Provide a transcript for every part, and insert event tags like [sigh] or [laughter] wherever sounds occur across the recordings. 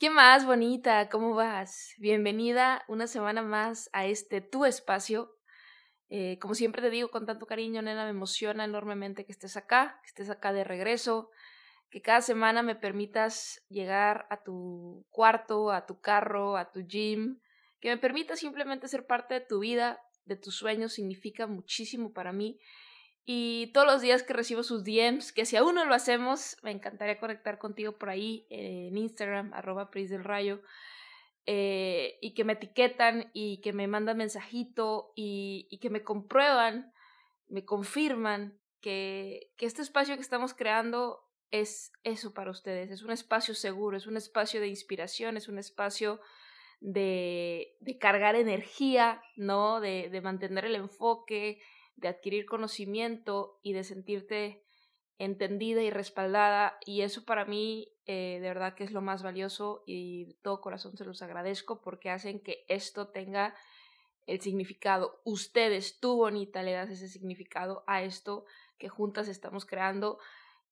¿Qué más, bonita? ¿Cómo vas? Bienvenida una semana más a este tu espacio. Eh, como siempre te digo con tanto cariño, nena, me emociona enormemente que estés acá, que estés acá de regreso, que cada semana me permitas llegar a tu cuarto, a tu carro, a tu gym, que me permitas simplemente ser parte de tu vida, de tus sueños, significa muchísimo para mí y todos los días que recibo sus DMs, que si aún no lo hacemos, me encantaría conectar contigo por ahí en Instagram, arroba Pris del Rayo, eh, y que me etiquetan y que me mandan mensajito y, y que me comprueban, me confirman que, que este espacio que estamos creando es eso para ustedes, es un espacio seguro, es un espacio de inspiración, es un espacio de, de cargar energía, ¿no? De, de mantener el enfoque, de adquirir conocimiento y de sentirte entendida y respaldada y eso para mí eh, de verdad que es lo más valioso y de todo corazón se los agradezco porque hacen que esto tenga el significado. Ustedes, tú bonita, le das ese significado a esto que juntas estamos creando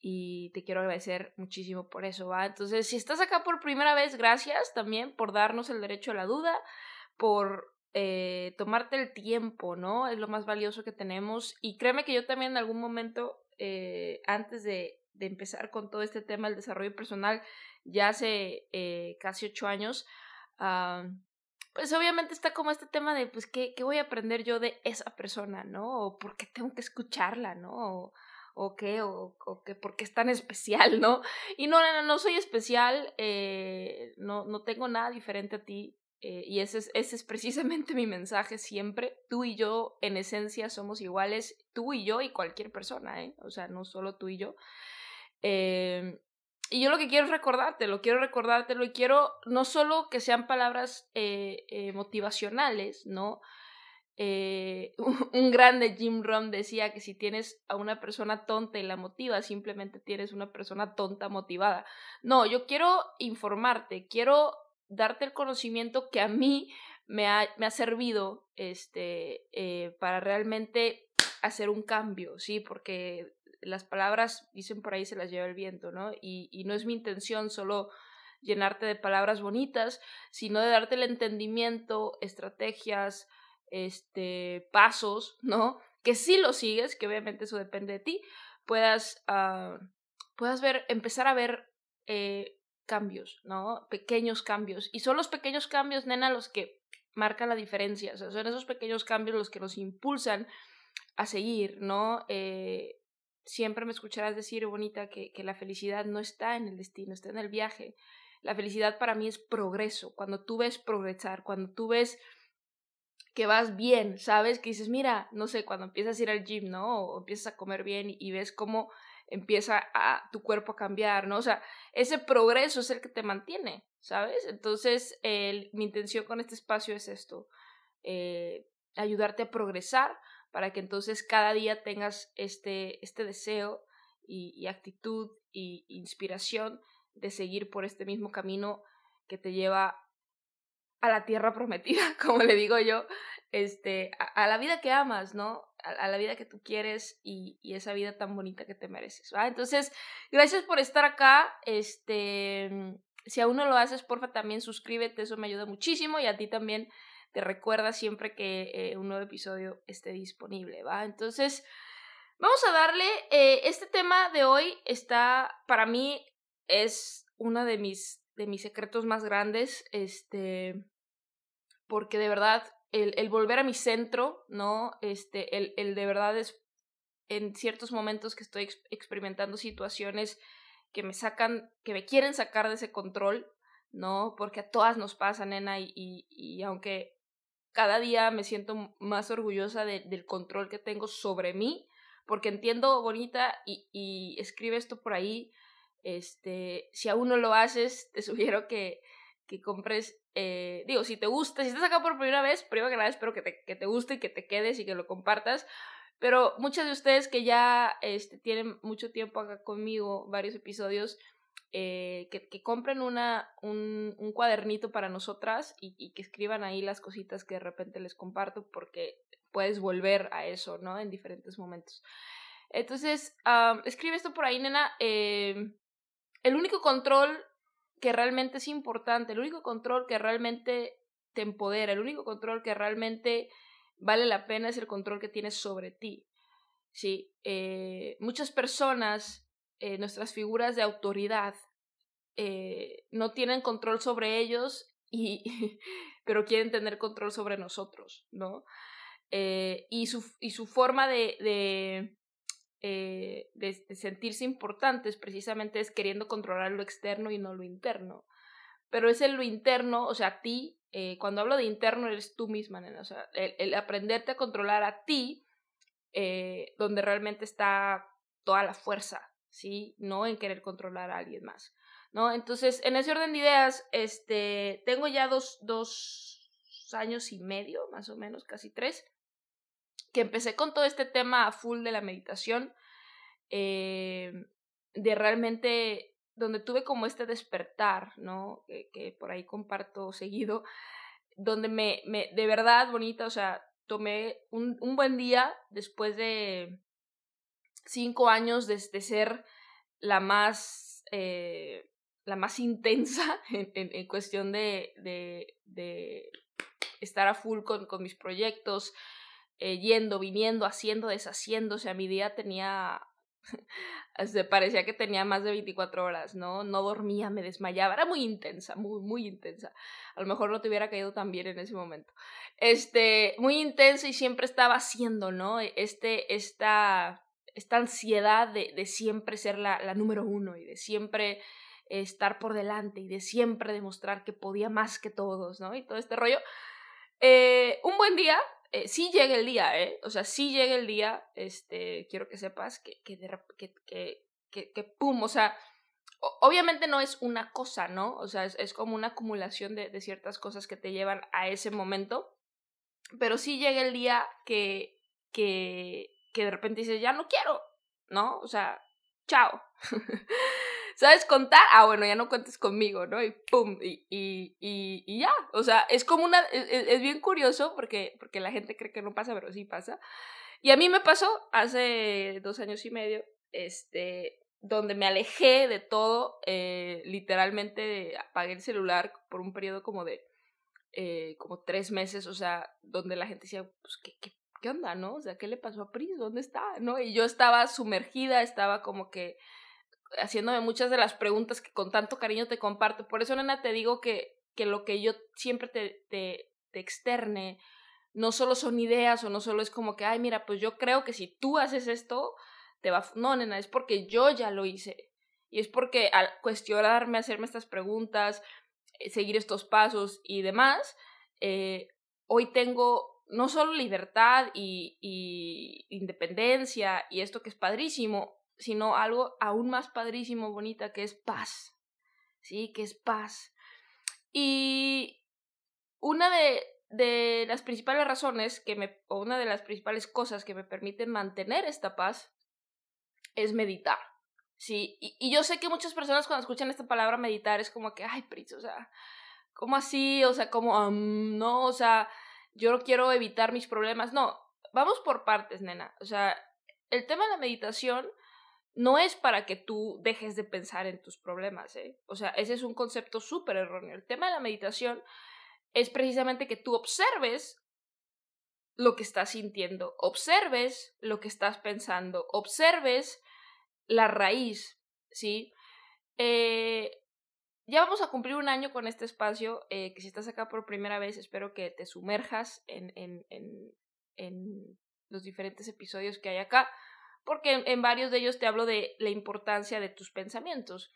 y te quiero agradecer muchísimo por eso, ¿va? Entonces, si estás acá por primera vez, gracias también por darnos el derecho a la duda, por eh, tomarte el tiempo, ¿no? Es lo más valioso que tenemos. Y créeme que yo también en algún momento, eh, antes de, de, empezar con todo este tema del desarrollo personal, ya hace eh, casi ocho años, uh, pues obviamente está como este tema de, pues, ¿qué, ¿qué, voy a aprender yo de esa persona, ¿no? O por qué tengo que escucharla, ¿no? O, qué, o, qué, por qué es tan especial, ¿no? Y no, no, no soy especial, no, no tengo nada diferente a ti, eh, y ese es, ese es precisamente mi mensaje siempre. Tú y yo, en esencia, somos iguales. Tú y yo y cualquier persona, ¿eh? O sea, no solo tú y yo. Eh, y yo lo que quiero es recordártelo, quiero recordártelo y quiero no solo que sean palabras eh, eh, motivacionales, ¿no? [laughs] Un, grande Jim Rohn decía que si tienes a una persona tonta y la motiva, simplemente tienes una persona tonta motivada. No, yo quiero informarte, quiero darte el conocimiento que a mí me ha, me ha servido este, eh, para realmente hacer un cambio, ¿sí? Porque las palabras, dicen por ahí, se las lleva el viento, ¿no? Y, y no es mi intención solo llenarte de palabras bonitas, sino de darte el entendimiento, estrategias, este, pasos, ¿no? Que si lo sigues, que obviamente eso depende de ti, puedas, uh, puedas ver, empezar a ver eh, cambios, ¿no? Pequeños cambios. Y son los pequeños cambios, nena, los que marcan la diferencia. O sea, son esos pequeños cambios los que nos impulsan a seguir, ¿no? Eh, siempre me escucharás decir, bonita, que, que la felicidad no está en el destino, está en el viaje. La felicidad para mí es progreso. Cuando tú ves progresar, cuando tú ves que vas bien, ¿sabes? Que dices, mira, no sé, cuando empiezas a ir al gym, ¿no? O empiezas a comer bien y, y ves cómo empieza a tu cuerpo a cambiar, ¿no? O sea, ese progreso es el que te mantiene, ¿sabes? Entonces, mi intención con este espacio es esto, eh, ayudarte a progresar para que entonces cada día tengas este, este deseo y, actitud y inspiración de seguir por este mismo camino que te lleva a la tierra prometida, [laughs] como le digo yo, este, a la vida que amas, ¿no? A, la vida que tú quieres y, y, esa vida tan bonita que te mereces, ¿va? Entonces, gracias por estar acá, este, si aún no lo haces, porfa, también suscríbete, eso me ayuda muchísimo y a ti también te recuerda siempre que eh, un nuevo episodio esté disponible, ¿va? Entonces, vamos a darle, eh, este tema de hoy está, para mí, es uno de mis de mis secretos más grandes, este, porque de verdad el, el volver a mi centro, ¿no? Este, el, el, de verdad es en ciertos momentos que estoy ex experimentando situaciones que me sacan, que me quieren sacar de ese control, ¿no? Porque a todas nos pasa, nena, y, y, aunque cada día me siento más orgullosa del control que tengo sobre mí, porque entiendo, bonita, y, y escribe esto por ahí, este, si aún no lo haces, te [laughs] sugiero que, que compres, eh, digo, si te gusta, si estás acá por primera vez, primero que nada espero que te, que te guste y que te quedes y que lo compartas, pero muchas de ustedes que ya este, tienen mucho tiempo acá conmigo, varios episodios, eh, que, compren una, un, un, cuadernito para nosotras y, que escriban ahí las cositas que de repente les comparto porque puedes volver a eso, ¿no? En diferentes momentos. Entonces, escribe esto por ahí, nena. Eh, el único control que realmente es importante, el único control que realmente te empodera, el único control que realmente vale la pena es el control que tienes sobre ti. Sí, eh, muchas personas, eh, nuestras figuras de autoridad, eh, no tienen control sobre ellos y [laughs] pero quieren tener control sobre nosotros, ¿no? y, su, y su forma de, de, de, sentirse importantes precisamente es queriendo controlar lo externo y no lo interno. Pero es en lo interno, o sea, a ti eh, cuando hablo de interno eres tú misma, nena, o sea, el, aprenderte a controlar a ti, eh, donde realmente está toda la fuerza, ¿sí? No en querer controlar a alguien más, ¿no? Entonces, en ese orden de ideas, este, tengo ya dos, dos años y medio, más o menos, casi tres, que empecé con todo este tema full de la meditación, eh, de realmente donde tuve como este despertar, ¿no? Que, por ahí comparto seguido, donde me, me, de verdad bonita, o sea, tomé un, un buen día después de cinco años de, ser la más, eh, la más intensa [laughs] en, en, cuestión de, de, de, estar a full con, con mis proyectos, eh, yendo, viniendo, haciendo, deshaciendo, o sea, mi día tenía [laughs] se parecía que tenía más de 24 horas, ¿no? No dormía, me desmayaba, era muy intensa, muy, muy intensa. A lo mejor no te hubiera caído tan bien en ese momento. Este, muy intensa y siempre estaba haciendo, ¿no? Este, esta, esta ansiedad de, de siempre ser la, la número uno y de siempre estar por delante y de siempre demostrar que podía más que todos, ¿no? Y todo este rollo. Eh, un buen día, eh, sí llega el día, ¿eh? O sea, sí llega el día, este, quiero que sepas que, que, que, que, pum, o sea, obviamente no es una cosa, ¿no? O sea, es, es como una acumulación de, de, ciertas cosas que te llevan a ese momento, pero sí llega el día que, que, que de repente dices, ya no quiero, ¿no? O sea, chao. [laughs] ¿Sabes contar? Ah, bueno, ya no cuentes conmigo, ¿no? Y pum, y, y, y, ya. O sea, es como una. Es, es, bien curioso porque, porque la gente cree que no pasa, pero sí pasa. Y a mí me pasó hace dos años y medio, este, donde me alejé de todo, eh, literalmente apagué el celular por un periodo como de. Eh, como tres meses, o sea, donde la gente decía, pues, ¿qué, qué, qué onda, no? O sea, ¿qué le pasó a Pris? ¿Dónde está? ¿No? Y yo estaba sumergida, estaba como que haciéndome muchas de las preguntas que con tanto cariño te comparto. Por eso, nena, te digo que, que lo que yo siempre te, te, te externe no solo son ideas o no solo es como que, ay, mira, pues yo creo que si tú haces esto, te va... No, nena, es porque yo ya lo hice. Y es porque al cuestionarme, hacerme estas preguntas, eh, seguir estos pasos y demás, eh, hoy tengo no solo libertad y, y independencia y esto que es padrísimo, sino algo aún más padrísimo, bonita, que es paz. ¿Sí? Que es paz. Y una de, de las principales razones que me, o una de las principales cosas que me permiten mantener esta paz es meditar. Sí, y, yo sé que muchas personas cuando escuchan esta palabra meditar es como que, ay, Pritz, o sea, ¿cómo así? O sea, como, no, o sea, yo no quiero evitar mis problemas. No, vamos por partes, nena. O sea, el tema de la meditación no es para que tú dejes de pensar en tus problemas, ¿eh? O sea, ese es un concepto súper erróneo. El tema de la meditación es precisamente que tú observes lo que estás sintiendo, observes lo que estás pensando, observes la raíz, ¿sí? Eh, ya vamos a cumplir un año con este espacio, eh, que si estás acá por primera vez, espero que te sumerjas en, en, en, en los diferentes episodios que hay acá porque en, varios de ellos te hablo de la importancia de tus pensamientos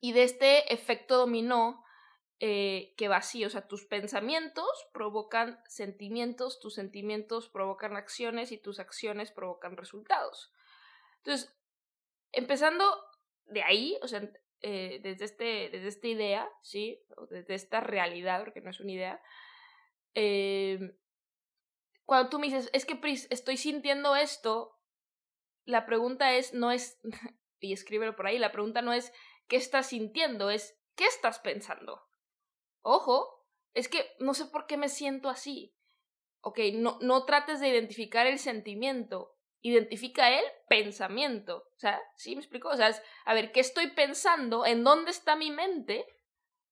y de este efecto dominó eh, que va así, o sea, tus pensamientos provocan sentimientos, tus sentimientos provocan acciones y tus acciones provocan resultados. Entonces, empezando de ahí, o sea, eh, desde, este, desde esta idea, ¿sí? O desde esta realidad, porque no es una idea, eh, cuando tú me dices, es que Pris, estoy sintiendo esto, la pregunta es, no es, [laughs] y escríbelo por ahí, la pregunta no es qué estás sintiendo, es qué estás pensando. Ojo, es que no sé por qué me siento así. Ok, no, no trates de identificar el sentimiento, identifica el pensamiento. O sea, ¿sí me explico? O sea, es, a ver, ¿qué estoy pensando? ¿En dónde está mi mente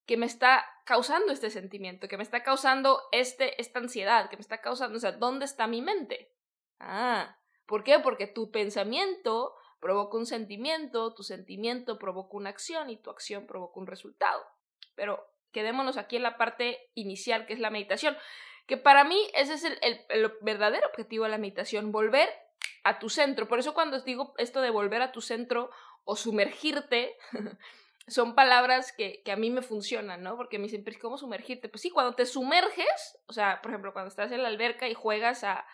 que me está causando este sentimiento? Que me está causando este, esta ansiedad, que me está causando, o sea, ¿dónde está mi mente? Ah, ¿por qué? Porque tu pensamiento provoca un sentimiento, tu sentimiento provoca una acción y tu acción provoca un resultado. Pero quedémonos aquí en la parte inicial, que es la meditación, que para mí ese es el, verdadero objetivo de la meditación, volver a tu centro. Por eso cuando os digo esto de volver a tu centro o sumergirte, [laughs] son palabras que, que, a mí me funcionan, ¿no? Porque me dicen, pero ¿cómo sumergirte? Pues sí, cuando te sumerges, o sea, por ejemplo, cuando estás en la alberca y juegas a,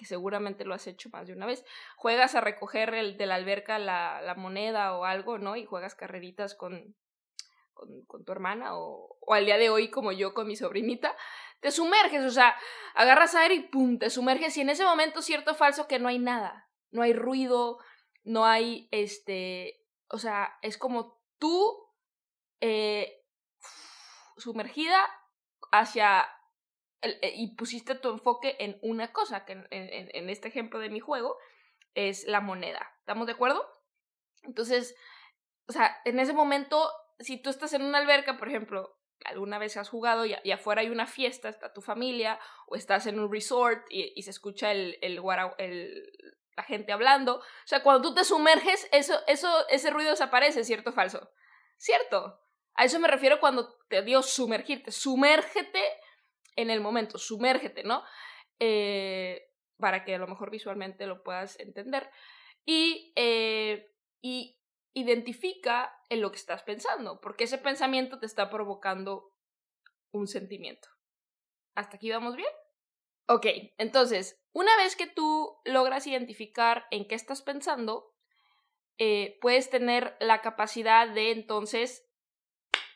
que seguramente lo has hecho más de una vez, juegas a recoger el, de la alberca la, la moneda o algo, ¿no? Y juegas carreritas con, con, tu hermana o, al día de hoy como yo con mi sobrinita, te sumerges, o sea, agarras aire y pum, te sumerges y en ese momento cierto falso que no hay nada, no hay ruido, no hay, este, o sea, es como tú eh, sumergida hacia eh, y pusiste tu enfoque en una cosa, que en, este ejemplo de mi juego es la moneda. ¿Estamos de acuerdo? Entonces, o sea, en ese momento, si tú estás en una alberca, por ejemplo, alguna vez has jugado y, afuera hay una fiesta, está tu familia, o estás en un resort y, se escucha el, el, el, la gente hablando. O sea, cuando tú te sumerges, eso, eso, ese ruido desaparece, ¿cierto o falso? ¿Cierto? A eso me refiero cuando te digo sumergirte. Sumérgete en el momento, sumérgete, ¿no? Eh, para que a lo mejor visualmente lo puedas entender. Y, eh, y identifica en lo que estás pensando, porque ese pensamiento te está provocando un sentimiento. ¿Hasta aquí vamos bien? Ok, entonces, una vez que tú logras identificar en qué estás pensando, eh, puedes tener la capacidad de entonces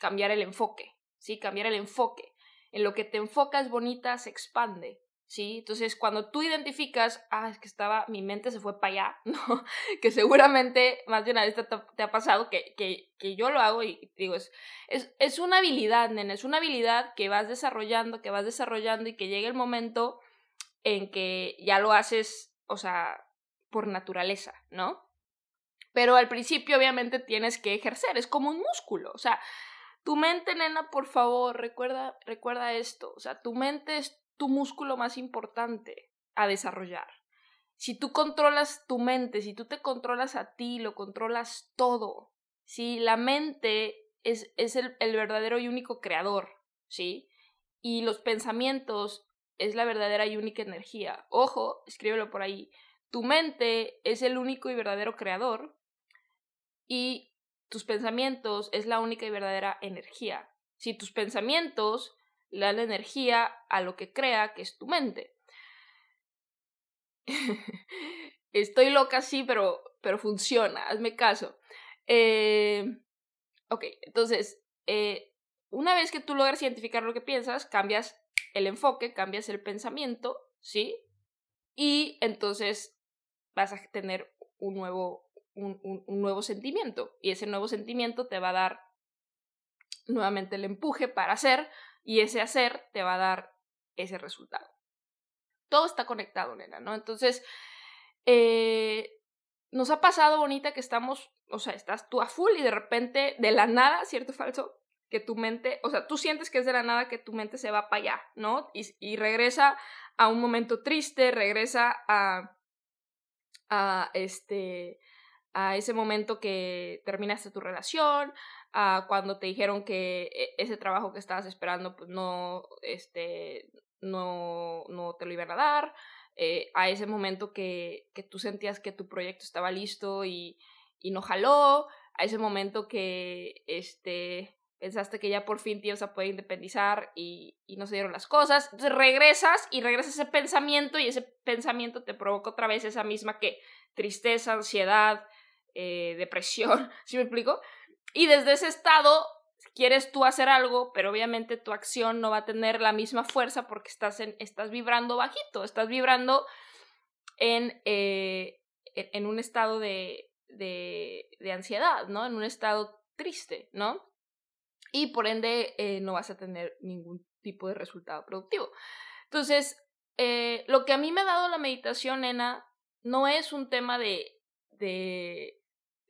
cambiar el enfoque, ¿sí? Cambiar el enfoque. En lo que te enfocas bonita se expande. ¿sí? Entonces, cuando tú identificas, ah, es que estaba, mi mente se fue para allá, [laughs] ¿no? que seguramente más de una vez te, ha pasado que, que, que, yo lo hago y digo, es, es, es una habilidad, nena, es una habilidad que vas desarrollando, que vas desarrollando y que llega el momento en que ya lo haces, o sea, por naturaleza, ¿no? Pero al principio obviamente tienes que ejercer, es como un músculo, o sea, tu mente, nena, por favor, recuerda, recuerda esto, o sea, tu mente es tu músculo más importante a desarrollar. Si tú controlas tu mente, si tú te controlas a ti, lo controlas todo. Si la mente es, es el, el verdadero y único creador, ¿sí? Y los pensamientos es la verdadera y única energía. Ojo, escríbelo por ahí. Tu mente es el único y verdadero creador y tus pensamientos es la única y verdadera energía. Si tus pensamientos le da energía a lo que crea que es tu mente. [laughs] Estoy loca, sí, pero, pero funciona, hazme caso. Eh, ok, entonces, eh, una vez que tú logras identificar lo que piensas, cambias el enfoque, cambias el pensamiento, ¿sí? Y entonces vas a tener un nuevo, un, un nuevo sentimiento. Y ese nuevo sentimiento te va a dar nuevamente el empuje para hacer y ese hacer te va a dar ese resultado. Todo está conectado, nena, ¿no? Entonces, eh, nos ha pasado, bonita, que estamos, o sea, estás tú a full y de repente, de la nada, ¿cierto falso? Que tu mente, o sea, tú sientes que es de la nada que tu mente se va para allá, ¿no? Y, y regresa a un momento triste, regresa a, a este, a ese momento que terminaste tu relación, a cuando te dijeron que e, ese trabajo que estabas esperando pues no este no no te lo iban a dar eh, a ese momento que, que, tú sentías que tu proyecto estaba listo y, y no jaló, a ese momento que este, pensaste que ya por fin te ibas a poder independizar y, y, no se dieron las cosas. Regresas y regresas ese pensamiento y ese pensamiento te provoca otra vez esa misma que tristeza, ansiedad, eh, depresión, [laughs] ¿sí me explico? Y desde ese estado quieres tú hacer algo, pero obviamente tu acción no va a tener la misma fuerza porque estás, en, estás vibrando bajito, estás vibrando en, eh, en un estado de, de, de, ansiedad, ¿no? En un estado triste, ¿no? Y por ende eh, no vas a tener ningún tipo de resultado productivo. Entonces, lo que a mí me ha dado la meditación, nena, no es un tema de, de,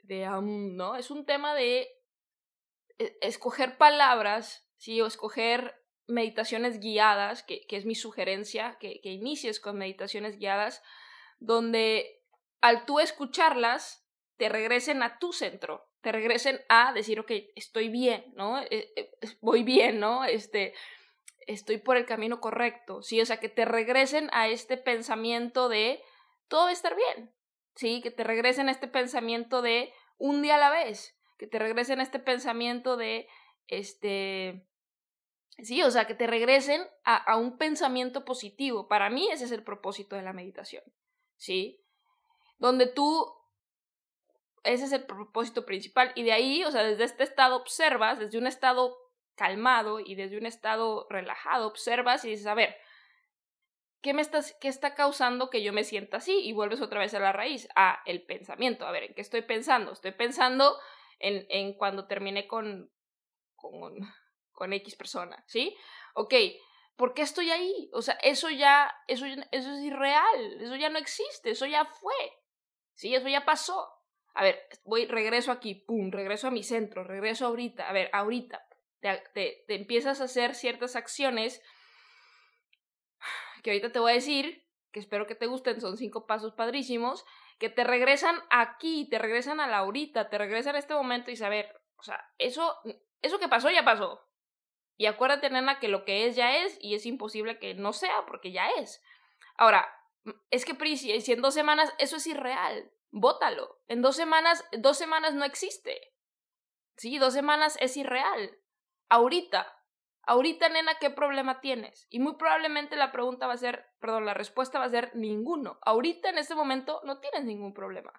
de um, ¿no? Es un tema de e, escoger palabras, ¿sí? O escoger meditaciones guiadas, que, que es mi sugerencia, que, que, inicies con meditaciones guiadas, donde al tú escucharlas, te regresen a tu centro, te regresen a decir, ok, estoy bien, ¿no? E, e, voy bien, ¿no? Este, estoy por el camino correcto, ¿sí? O sea, que te regresen a este pensamiento de todo va a estar bien, ¿sí? Que te regresen este pensamiento de un día a la vez, que te regresen este pensamiento de, este, sí, o sea, que te regresen a, a un pensamiento positivo. Para mí ese es el propósito de la meditación, ¿sí? Donde tú, ese es el propósito principal y de ahí, o sea, desde este estado observas, desde un estado calmado y desde un estado relajado, observas y dices, a ver, ¿qué me estás, qué está causando que yo me sienta así? Y vuelves otra vez a la raíz, a el pensamiento. A ver, ¿en qué estoy pensando? Estoy pensando en, en cuando terminé con, con, con X persona, ¿sí? Ok, ¿por qué estoy ahí? O sea, eso ya, eso, eso es irreal, eso ya no existe, eso ya fue, ¿sí? Eso ya pasó. A ver, voy, regreso aquí, pum, regreso a mi centro, regreso ahorita, a ver, ahorita, te, te, te empiezas a hacer ciertas acciones que ahorita te voy a decir, que espero que te gusten, son cinco pasos padrísimos, que te regresan aquí, te regresan a la ahorita, te regresan a este momento y saber, o sea, eso, eso que pasó ya pasó. Y acuérdate, nena, que lo que es ya es y es imposible que no sea porque ya es. Ahora, es que Prisi, si en dos semanas eso es irreal, bótalo. En dos semanas, dos semanas no existe. Sí, dos semanas es irreal. Ahorita, Ahorita, nena, ¿qué problema tienes? Y muy probablemente la pregunta va a ser, perdón, la respuesta va a ser ninguno. Ahorita, en este momento, no tienes ningún problema.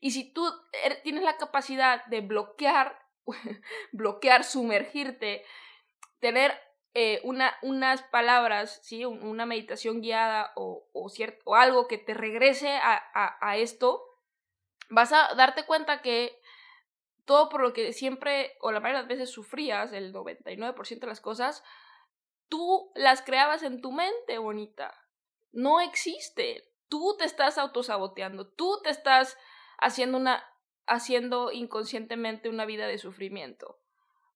Y si tú er, tienes la capacidad de bloquear, [laughs] bloquear, sumergirte, tener eh, una, unas palabras, ¿sí? una meditación guiada o, cierto, o algo que te regrese a esto, vas a darte cuenta que todo por lo que siempre o la mayoría de las veces sufrías, el 99% de las cosas, tú las creabas en tu mente, bonita. No existe. Tú te estás autosaboteando, tú te estás haciendo una haciendo inconscientemente una vida de sufrimiento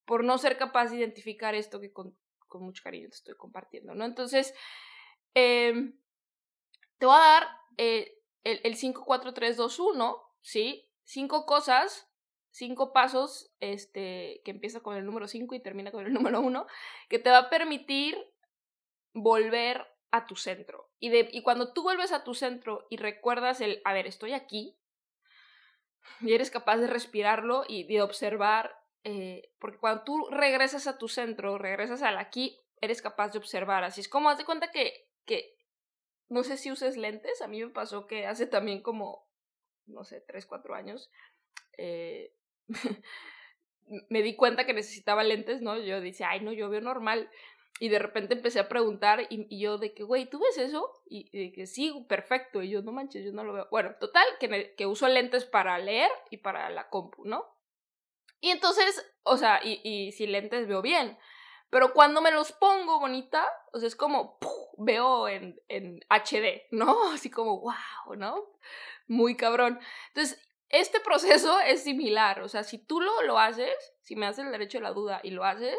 por no ser capaz de identificar esto que con, mucho cariño te estoy compartiendo, ¿no? Entonces, eh, te voy a dar eh, el, el 5, 4, 3, 2, 1, ¿sí? Cinco cosas cinco pasos, este, que empieza con el número cinco y termina con el [laughs] número uno, que te va a permitir volver a tu centro. Y, de, y cuando tú vuelves a tu centro y recuerdas el, a ver, estoy aquí, y eres capaz de respirarlo y de observar, eh, porque cuando tú regresas a tu centro, regresas al aquí, eres capaz de observar. Así es como, haz de cuenta que, que, no sé si uses lentes, a mí me pasó que hace también como, no sé, tres, cuatro años, eh, [laughs] me di cuenta que necesitaba lentes, ¿no? Yo dije, ay, no, yo veo normal. Y de repente empecé a preguntar y, yo de que, güey, ¿tú ves eso? Y, de que sí, perfecto. Y yo, no manches, yo no lo veo. Bueno, total, que, que uso lentes para leer y para la compu, ¿no? Y entonces, o sea, y, y si lentes veo bien. Pero cuando me los pongo bonita, o sea, es como, veo en, en HD, ¿no? [laughs] Así como, wow, ¿no? Muy cabrón. Entonces, este proceso es similar, o sea, si tú lo, lo haces, si me haces el derecho a la duda y lo haces,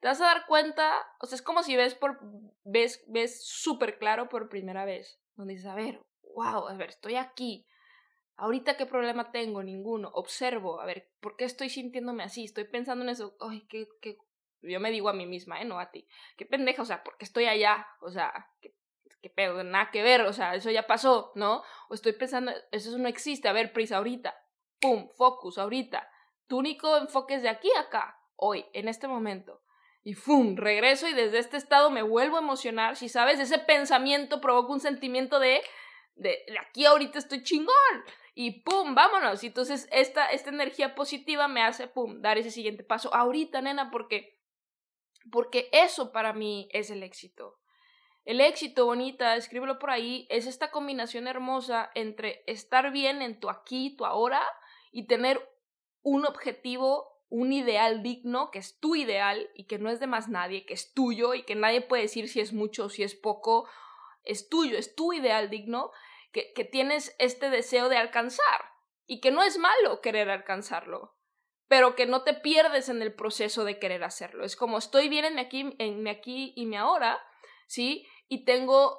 te vas a dar cuenta, o sea, es como si ves por ves ves súper claro por primera vez, donde dices, a ver, wow, a ver, estoy aquí. Ahorita qué problema tengo, ninguno. Observo, a ver, ¿por qué estoy sintiéndome así? Estoy pensando en eso. Ay, qué, qué... Yo me digo a mí misma, ¿eh? No a ti. Qué pendeja, o sea, ¿por qué estoy allá? O sea, qué, qué pedo, nada que ver, o sea, eso ya pasó, ¿no? O estoy pensando, eso no existe, a ver, prisa ahorita, pum, focus ahorita. Tu único enfoque es de aquí a acá, hoy, en este momento. Y ¡fum! Regreso y desde este estado me vuelvo a emocionar. Si sabes, ese pensamiento provoca un sentimiento de, de, de aquí ahorita estoy chingón. Y ¡pum! Vámonos. Y entonces esta, esta energía positiva me hace ¡pum! dar ese siguiente paso. Ahorita, nena, porque, porque eso para mí es el éxito. El éxito, bonita, escríbelo por ahí, es esta combinación hermosa entre estar bien en tu aquí, tu ahora, y tener un objetivo un ideal digno, que es tu ideal y que no es de más nadie, que es tuyo y que nadie puede decir si es mucho o si es poco, es tuyo, es tu ideal digno, que, que tienes este deseo de alcanzar y que no es malo querer alcanzarlo, pero que no te pierdes en el proceso de querer hacerlo. Es como estoy bien en mi aquí, en mi aquí y mi ahora, ¿sí? Y tengo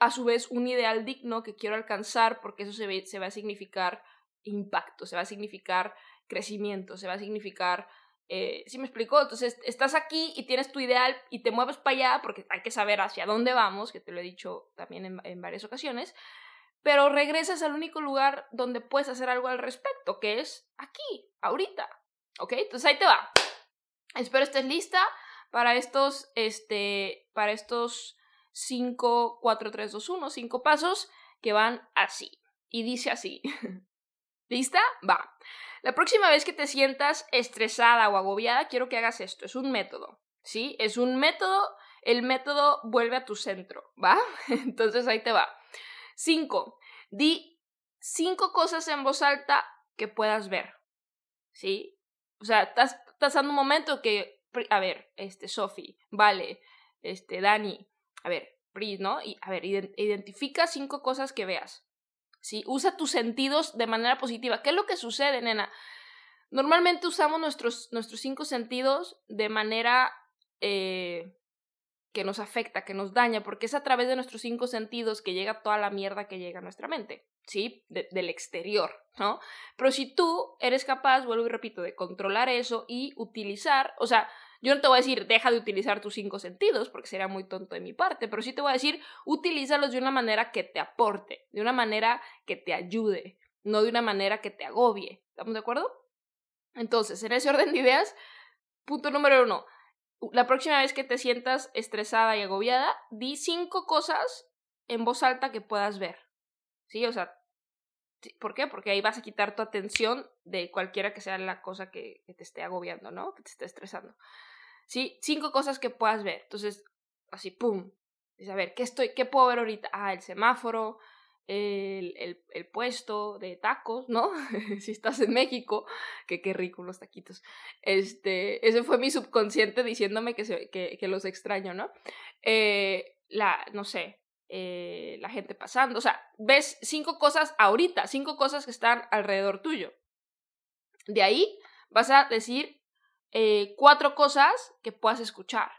a su vez un ideal digno que quiero alcanzar porque eso se, se va a significar impacto, se va a significar crecimiento, se va a significar, eh, ¿sí me explicó? Entonces, estás aquí y tienes tu ideal y te mueves para allá porque hay que saber hacia dónde vamos, que te lo he dicho también en, en varias ocasiones, pero regresas al único lugar donde puedes hacer algo al respecto, que es aquí, ahorita, ¿ok? Entonces ahí te va. Espero estés lista para estos, este, para estos 5, 4, 3, 2, 1, 5 pasos que van así. Y dice así. [laughs] ¿Lista? Va. La próxima vez que te sientas estresada o agobiada, quiero que hagas esto. Es un método, ¿sí? Es un método. El método vuelve a tu centro, ¿va? [laughs] Entonces ahí te va. Cinco. Di cinco cosas en voz alta que puedas ver, ¿sí? O sea, estás pasando un momento que, a ver, este, Sofi, vale, este, Dani, a ver, ¿no? Y, a ver, identifica cinco cosas que veas. ¿sí? Usa tus sentidos de manera positiva. ¿Qué es lo que sucede, nena? Normalmente usamos nuestros, nuestros cinco sentidos de manera eh, que nos afecta, que nos daña, porque es a través de nuestros cinco sentidos que llega toda la mierda que llega a nuestra mente, ¿sí? del exterior, ¿no? Pero si tú eres capaz, vuelvo y repito, de controlar eso y utilizar, o sea, yo no te voy a decir, deja de utilizar tus cinco sentidos, porque sería muy tonto de mi parte, pero sí te voy a decir, utilízalos de una manera que te aporte, de una manera que te ayude, no de una manera que te agobie. ¿Estamos de acuerdo? Entonces, en ese orden de ideas, punto número uno, la próxima vez que te sientas estresada y agobiada, di cinco cosas en voz alta que puedas ver. ¿Sí? O sea, ¿por qué? Porque ahí vas a quitar tu atención de cualquiera que sea la cosa que, que te esté agobiando, ¿no? Que te esté estresando. ¿Sí? Cinco cosas que puedas ver. Entonces, así, ¡pum! Dices, a ver, ¿qué, estoy, ¿qué puedo ver ahorita? Ah, el semáforo, el, el, puesto de tacos, ¿no? [laughs] si estás en México, que qué rico los taquitos. Este, ese fue mi subconsciente diciéndome que, que, que los extraño, ¿no? Eh, la, no sé, eh, la gente pasando. O sea, ves cinco cosas ahorita, cinco cosas que están alrededor tuyo. De ahí vas a decir eh, cuatro cosas que puedas escuchar.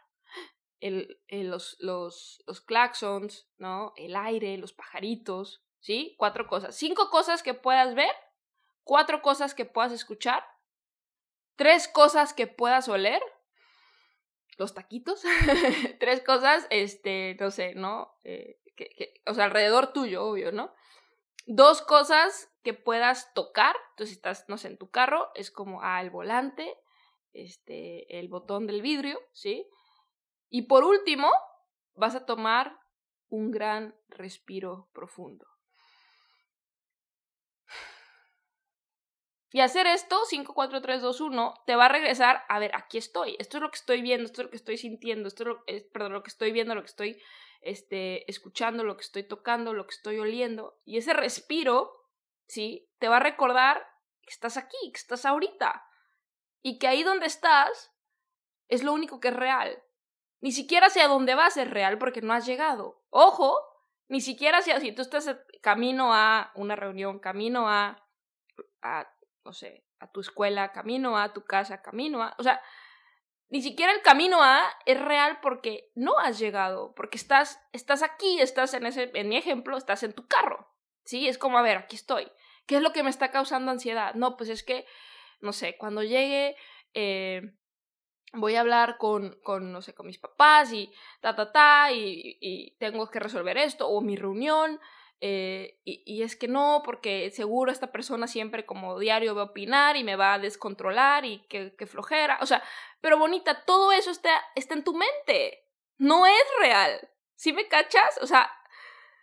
El, los, los, los claxons, ¿no? El aire, los pajaritos, ¿sí? Cuatro cosas. Cinco cosas que puedas ver, cuatro cosas que puedas escuchar, tres cosas que puedas oler, los taquitos, [laughs] tres cosas, este, no sé, ¿no? Eh, que, o sea, alrededor tuyo, obvio, ¿no? Dos cosas que puedas tocar, entonces si estás, no sé, en tu carro, es como, ah, el volante, este, el botón del vidrio, ¿sí? Y por último, vas a tomar un gran respiro profundo. Y hacer esto, 5, 4, 3, 2, 1, te va a regresar, a ver, aquí estoy, esto es lo que estoy viendo, esto es lo que estoy sintiendo, esto es lo, perdón, lo que estoy viendo, lo que estoy este, escuchando, lo que estoy tocando, lo que estoy oliendo. Y ese respiro, ¿sí? Te va a recordar que estás aquí, que estás ahorita y que ahí donde estás es lo único que es real. Ni siquiera hacia dónde vas es real porque no has llegado. Ojo, ni siquiera hacia si tú estás camino a una reunión, camino a, a no sé, a tu escuela, camino a tu casa, camino a, o sea, ni siquiera el camino a es real porque no has llegado, porque estás estás aquí, estás en ese en mi ejemplo, estás en tu carro. Sí, es como a ver, aquí estoy. ¿Qué es lo que me está causando ansiedad? No, pues es que no sé, cuando llegue, eh, voy a hablar con, con, no sé, con mis papás y ta, ta, ta, y, y tengo que resolver esto, o mi reunión, eh, y, y, es que no, porque seguro esta persona siempre como diario va a opinar y me va a descontrolar y que, que flojera. O sea, pero bonita, todo eso está, está en tu mente. No es real. ¿Sí me cachas? O sea,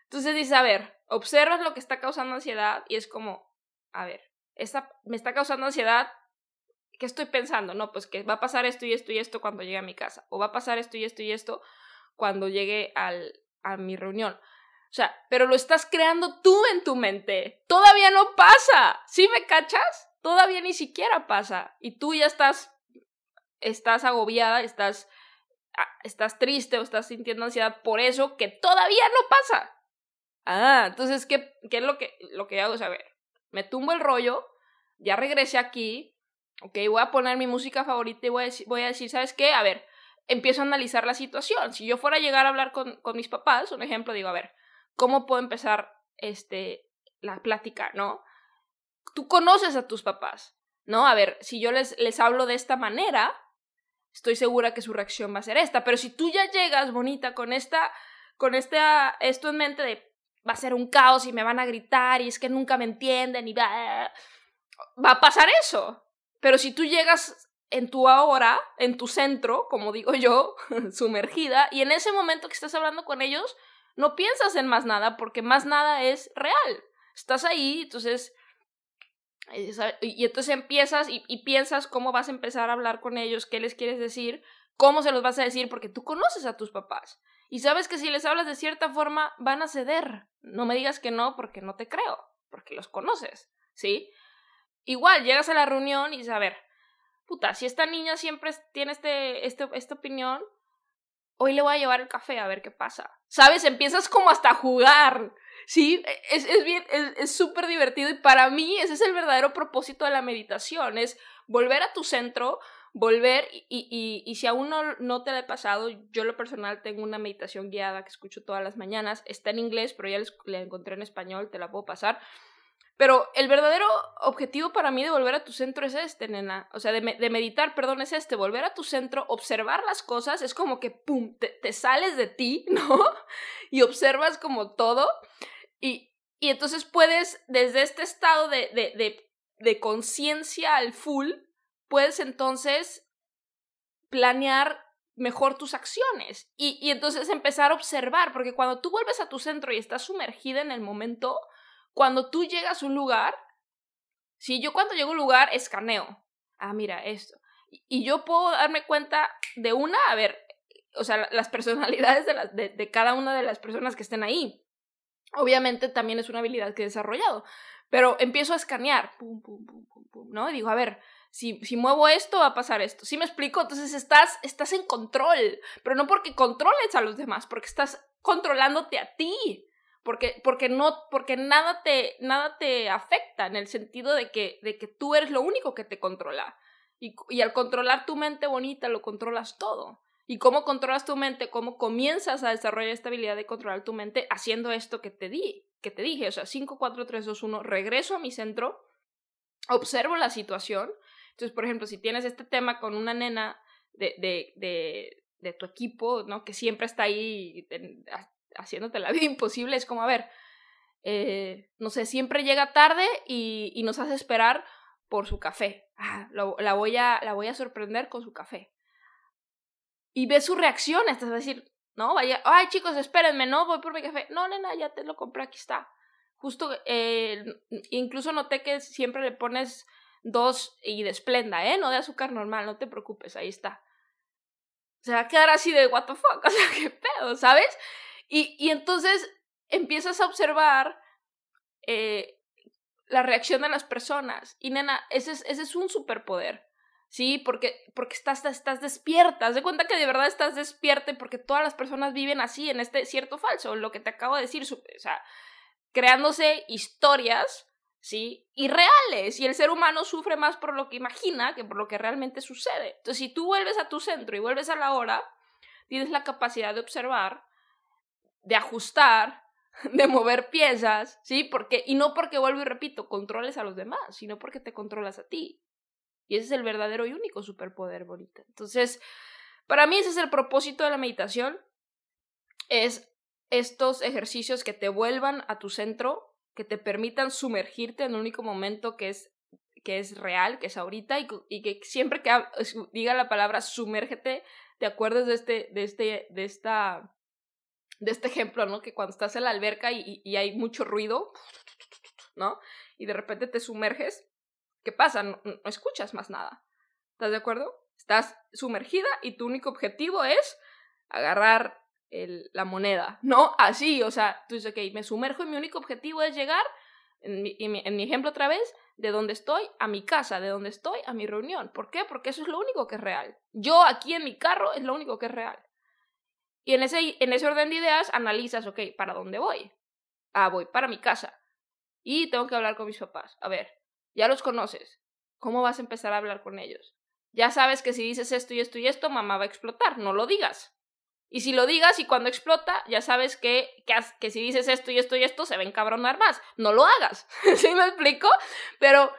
entonces dices, a ver, observas lo que está causando ansiedad y es como, a ver, esta, me está causando ansiedad, ¿qué estoy pensando? No, pues que va a pasar esto y esto y esto cuando llegue a mi casa. O va a pasar esto y esto y esto cuando llegue al, a mi reunión. O sea, pero lo estás creando tú en tu mente. Todavía no pasa. ¿Sí me cachas? Todavía ni siquiera pasa. Y tú ya estás, estás agobiada, estás, ah, estás triste o estás sintiendo ansiedad por eso que todavía no pasa. Ah, entonces, ¿qué, qué es lo que, lo que hago? saber me tumbo el rollo, ya regresé aquí, ok, voy a poner mi música favorita y voy a, decir, ¿sabes qué? A ver, empiezo a analizar la situación. Si yo fuera a llegar a hablar con, con mis papás, un ejemplo, digo, a ver, ¿cómo puedo empezar este, la plática, no? Tú conoces a tus papás, ¿no? A ver, si yo les, les hablo de esta manera, estoy segura que su reacción va a ser esta, pero si tú ya llegas bonita con esta, con esta, esto en mente de va a ser un caos y me van a gritar y es que nunca me entienden y va, va a pasar eso. Pero si tú llegas en tu ahora, en tu centro, como digo yo, [laughs] sumergida, y en ese momento que estás hablando con ellos, no piensas en más nada porque más nada es real. Estás ahí, entonces... Y entonces empiezas y, y piensas cómo vas a empezar a hablar con ellos, qué les quieres decir, cómo se los vas a decir, porque tú conoces a tus papás. Y sabes que si les hablas de cierta forma, van a ceder. No me digas que no porque no te creo, porque los conoces, ¿sí? Igual, llegas a la reunión y dices, a ver, puta, si esta niña siempre tiene este, este, esta opinión, hoy le voy a llevar el café a ver qué pasa. ¿Sabes? Empiezas como hasta a jugar. Sí, es, es bien, es súper divertido y para mí ese es el verdadero propósito de la meditación, es volver a tu centro, volver y, y, y si aún no, no te la he pasado, yo lo personal tengo una meditación guiada que escucho todas las mañanas, está en inglés, pero ya la encontré en español, te la puedo pasar. Pero el verdadero objetivo para mí de volver a tu centro es este, nena. O sea, de, de meditar, perdón, es este. Volver a tu centro, observar las cosas, es como que, ¡pum!, te, te sales de ti, [laughs] ¿no? Y observas como todo. Y, y entonces puedes, desde este estado de, de, de, de conciencia al full, puedes entonces planear mejor tus acciones y, y, entonces empezar a observar, porque cuando tú vuelves a tu centro y estás sumergida en el momento, cuando tú llegas a un lugar, si yo cuando llego a un lugar escaneo, ah, mira esto, y, yo puedo darme cuenta de una, a ver, o sea, las personalidades de, la, de, de cada una de las personas que estén ahí. Obviamente también es una habilidad que he desarrollado, pero empiezo a escanear, pum, pum, pum, pum, pum, ¿no? Y digo, a ver, si, si muevo esto, va a pasar esto. ¿Sí me explico? Entonces estás, estás en control, pero no porque controles a los demás, porque estás controlándote a ti. Porque, porque no, porque nada te, nada te afecta en el sentido de que, de que tú eres lo único que te controla. Y, y al controlar tu mente bonita, lo controlas todo. ¿Y cómo controlas tu mente? ¿Cómo comienzas a desarrollar esta habilidad de controlar tu mente haciendo esto que te di, que te dije? O sea, 5, 4, 3, 2, 1, regreso a mi centro, observo la situación entonces, por ejemplo, si tienes este tema con una nena de, de, de, de tu equipo, ¿no? Que siempre está ahí haciéndote la [laughs] vida imposible, es como, a ver, eh, no sé, siempre llega tarde y, y, nos hace esperar por su café. Ah, lo, la, voy a, la voy a sorprender con su café. Y ves su reacción, estás a decir, no, vaya, ay chicos, espérenme, no, voy por mi café. No, nena, ya te lo compré, aquí está. Justo, eh, incluso noté que siempre le pones dos y de esplenda, ¿eh? No de azúcar normal, no te preocupes, ahí está. Se va a quedar así de what the fuck, [laughs] o sea, qué pedo, ¿sabes? Y, y entonces empiezas a observar eh, la reacción de las personas. Y nena, ese es, ese es un superpoder. Sí, porque, porque estás, estás despierta. Haz de cuenta que de verdad estás despierta porque todas las personas viven así, en este cierto falso, lo que te acabo de decir. O sea, creándose historias ¿sí? Irreales. Y el ser humano sufre más por lo que imagina que por lo que realmente sucede. Entonces, si tú vuelves a tu centro y vuelves a la hora, tienes la capacidad de observar, de ajustar, [laughs] de mover piezas, ¿sí? Porque, y no porque vuelvo y repito, controles a los demás, sino porque te controlas a ti. Y ese es el verdadero y único superpoder, bonita. Entonces, para mí ese es el propósito de la meditación. Es estos ejercicios que te vuelvan a tu centro, que te permitan sumergirte en el único momento que es, que es real, que es ahorita, y, que siempre que diga la palabra sumérgete, te acuerdes de este, de este, de esta, de este ejemplo, ¿no? Que cuando estás en la alberca y hay mucho ruido, ¿no? Y de repente te sumerges, ¿qué pasa? No, escuchas más nada. ¿Estás de acuerdo? Estás sumergida y tu único objetivo es agarrar la moneda, ¿no? Así, o sea, tú dices, ok, me sumerjo y mi único objetivo es llegar, en mi, en mi ejemplo otra vez, de donde estoy a mi casa, de donde estoy a mi reunión. ¿Por qué? Porque eso es lo único que es real. Yo aquí en mi carro es lo único que es real. Y en ese, en ese orden de ideas analizas, ok, ¿para dónde voy? Ah, voy para mi casa. Y tengo que hablar con mis papás. A ver, ya los conoces. ¿Cómo vas a empezar a hablar con ellos? Ya sabes que si dices esto y esto y esto, mamá va a explotar. No lo digas. Y si lo digas y cuando explota, ya sabes que, que, si dices esto y esto y esto, se va a encabronar más. No lo hagas. [laughs] ¿Sí me explico? Pero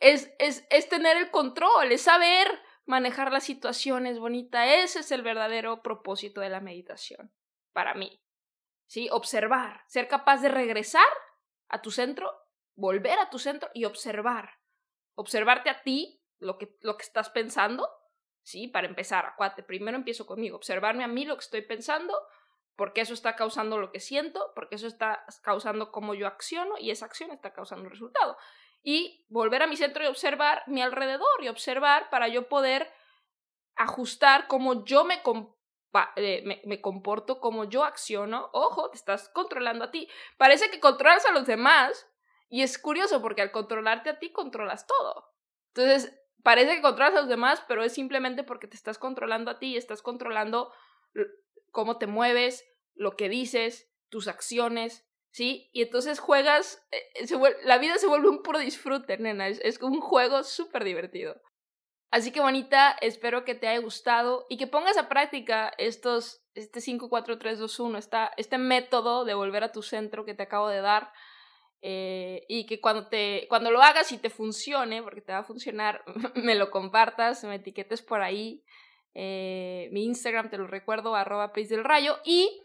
es, es, es tener el control, es saber manejar las situaciones bonita. Ese es el verdadero propósito de la meditación, para mí. ¿Sí? Observar, ser capaz de regresar a tu centro, volver a tu centro y observar. Observarte a ti, lo que, lo que estás pensando, ¿sí? Para empezar, acuate, primero empiezo conmigo, observarme a mí lo que estoy pensando, porque eso está causando lo que siento, porque eso está causando cómo yo acciono y esa acción está causando el resultado. Y volver a mi centro y observar mi alrededor y observar para yo poder ajustar cómo yo me, eh, me, me, comporto, como yo acciono, ojo, te estás controlando a ti. Parece que controlas a los demás y es curioso porque al controlarte a ti controlas todo. Entonces, parece que controlas a los demás, pero es simplemente porque te estás controlando a ti estás controlando cómo te mueves, lo que dices, tus acciones, ¿sí? Y entonces juegas, eh, se la vida se vuelve un puro disfrute, nena, es, un juego súper divertido. Así que bonita, espero que te haya gustado y que pongas a práctica estos, este 5, 4, 3, 2, 1, esta, este método de volver a tu centro que te acabo de dar. Eh, y que cuando, te, cuando lo hagas y te funcione, porque te va a funcionar, [laughs] me lo compartas, me etiquetes por ahí. Eh, mi Instagram te lo recuerdo, arroba Pris del Rayo. Y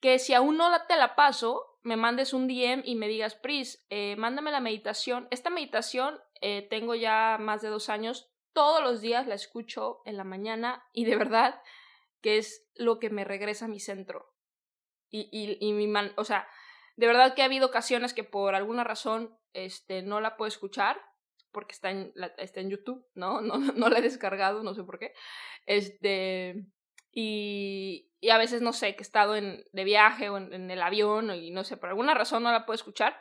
que si aún no te la paso, me mandes un DM y me digas, Pris, eh, mándame la meditación. Esta meditación tengo ya más de dos años todos los días la escucho en la mañana y de verdad que es lo que me regresa a mi centro. Y, y, y mi man, o sea, de verdad que ha habido ocasiones que por alguna razón este, no la puedo escuchar porque está en, está en YouTube, [laughs] ¿no? ¿no? No la he descargado, no sé por qué. Este, y, y a veces, no sé, que he estado en, de viaje o en, el avión y no sé, por alguna razón no la puedo escuchar.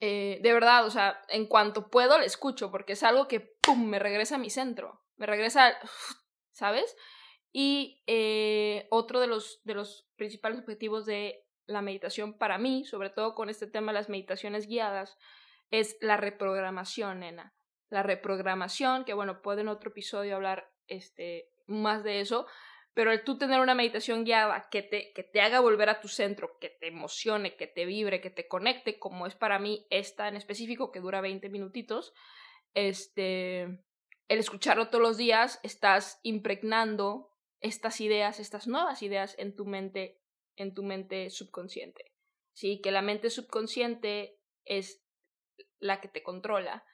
Eh, de verdad, o sea, en cuanto puedo le escucho, porque es algo que, ¡pum!, me regresa a mi centro, me regresa, ¿sabes? Y eh, otro de los, de los principales objetivos de la meditación para mí, sobre todo con este tema de las meditaciones guiadas, es la reprogramación, nena. La reprogramación, que bueno, puedo en otro episodio hablar este, más de eso, pero el tú tener una meditación guiada que te, que te haga volver a tu centro, que te emocione, que te vibre, que te conecte, como es para mí esta en específico, que dura 20 minutitos, este, el escucharlo todos los días, estás impregnando estas ideas, estas nuevas ideas en tu mente, en tu mente subconsciente. Sí, que la mente subconsciente es la que te controla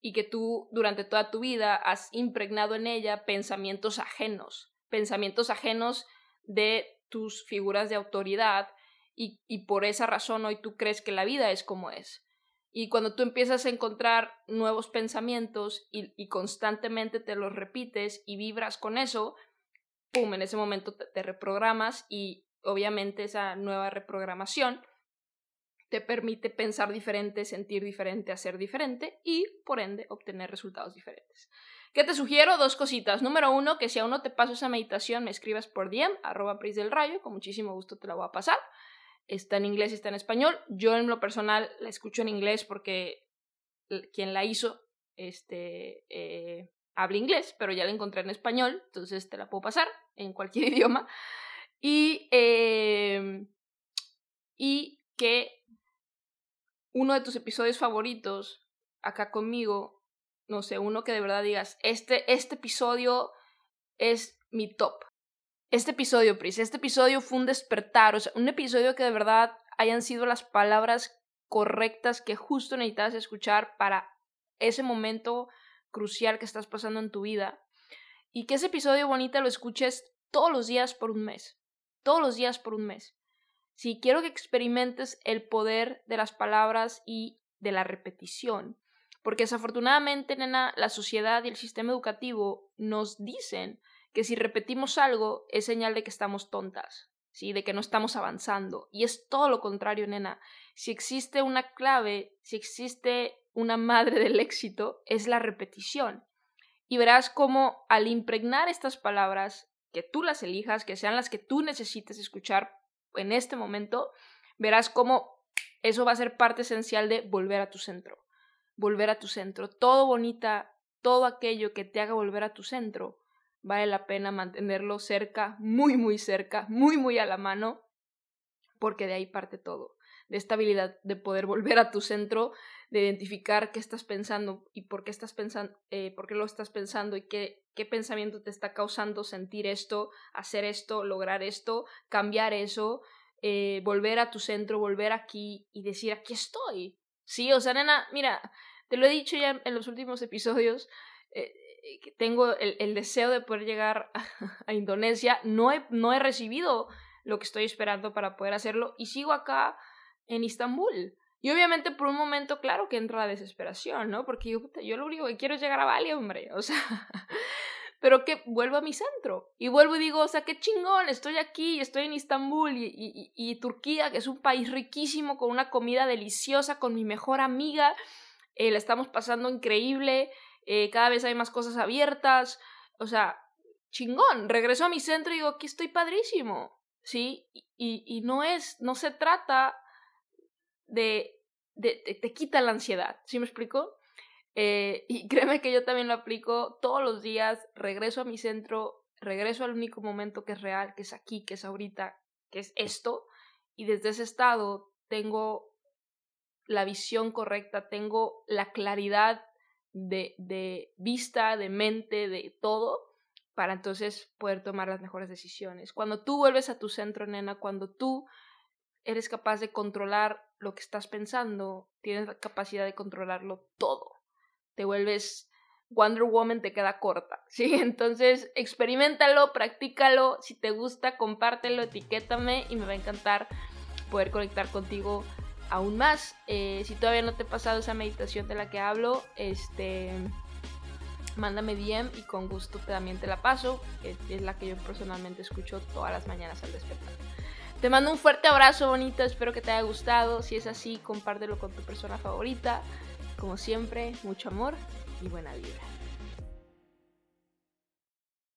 y que tú durante toda tu vida has impregnado en ella pensamientos ajenos, pensamientos ajenos de tus figuras de autoridad y, y, por esa razón hoy tú crees que la vida es como es. Y cuando tú empiezas a encontrar nuevos pensamientos y, constantemente te los repites y vibras con eso, ¡pum! En ese momento te reprogramas y obviamente esa nueva reprogramación te permite pensar diferente, sentir diferente, hacer diferente y por ende obtener resultados diferentes. ¿Qué te sugiero? Dos cositas. Número uno, que si aún no te paso esa meditación, me escribas por DM, arroba Pris del Rayo, con muchísimo gusto te la voy a pasar. Está en inglés y está en español. Yo en lo personal la escucho en inglés porque quien la hizo este, eh, habla inglés, pero ya la encontré en español, entonces te la puedo pasar en cualquier [laughs] idioma. Y, eh, y que uno de tus episodios favoritos acá conmigo no sé, uno que de verdad digas, este, este episodio es mi top. Este episodio, Pris, este episodio fue un despertar, o sea, un episodio que de verdad hayan sido las palabras correctas que justo necesitas escuchar para ese momento crucial que estás pasando en tu vida. Y que ese episodio bonito lo escuches todos los días por un mes. Todos los días por un mes. Si quiero que experimentes el poder de las palabras y de la repetición. Porque desafortunadamente, nena, la sociedad y el sistema educativo nos dicen que si repetimos algo es señal de que estamos tontas, ¿sí? De que no estamos avanzando. Y es todo lo contrario, nena. Si existe una clave, si existe una madre del éxito, es la repetición. Y verás cómo al impregnar estas palabras, que tú las elijas, que sean las que tú necesites escuchar en este momento, verás cómo eso va a ser parte esencial de volver a tu centro. Volver a tu centro. Todo bonita, todo aquello que te haga volver a tu centro, vale la pena mantenerlo cerca, muy, muy cerca, muy, muy a la mano, porque de ahí parte todo. De esta habilidad de poder volver a tu centro, de identificar qué estás pensando y por qué estás pensando, eh, por qué lo estás pensando y qué, qué pensamiento te está causando sentir esto, hacer esto, lograr esto, cambiar eso, eh, volver a tu centro, volver aquí y decir, aquí estoy. Sí, o sea, nena, mira, te lo he dicho ya en los últimos episodios, eh, tengo el, deseo de poder llegar [laughs] a, Indonesia, no he, no he recibido lo que estoy esperando para poder hacerlo y sigo acá en Istambul. Y obviamente por un momento, claro que entra la desesperación, ¿no? Porque yo, yo lo único que quiero es llegar a Bali, hombre. [laughs] O sea, pero que vuelvo a mi centro. Y vuelvo y digo, o sea, qué chingón, estoy aquí, estoy en Istambul y, y, Turquía, que es un país riquísimo, con una comida deliciosa, con mi mejor amiga. Eh, la estamos pasando increíble, eh, cada vez hay más cosas abiertas. O sea, chingón. Regreso a mi centro y digo, aquí estoy padrísimo. ¿Sí? Y, y no es, no se trata de, te quita la ansiedad. ¿Sí me explico? Eh, y [laughs] créeme que yo también lo aplico todos los días, regreso a mi centro, regreso al único momento que es real, que es aquí, que es ahorita, que es esto, y desde ese estado tengo la visión correcta, tengo la claridad de, de vista, de mente, de todo, para entonces poder tomar las mejores decisiones. Cuando tú vuelves a tu centro, nena, cuando tú eres capaz de controlar lo que estás pensando, tienes la capacidad de controlarlo todo. Te vuelves Wonder Woman, te queda corta, [laughs] ¿sí? Entonces, experimentalo, practícalo, si te gusta, compártelo, etiquétame y me va a encantar poder conectar contigo aún más. Eh, si todavía no te he pasado esa meditación de la que hablo, este mándame DM y con gusto también te la paso, que es la que yo personalmente escucho todas las mañanas al despertar. Te mando un fuerte abrazo bonito, espero que te haya gustado. Si es así, compártelo con tu persona favorita. Como siempre, mucho amor y buena vibra.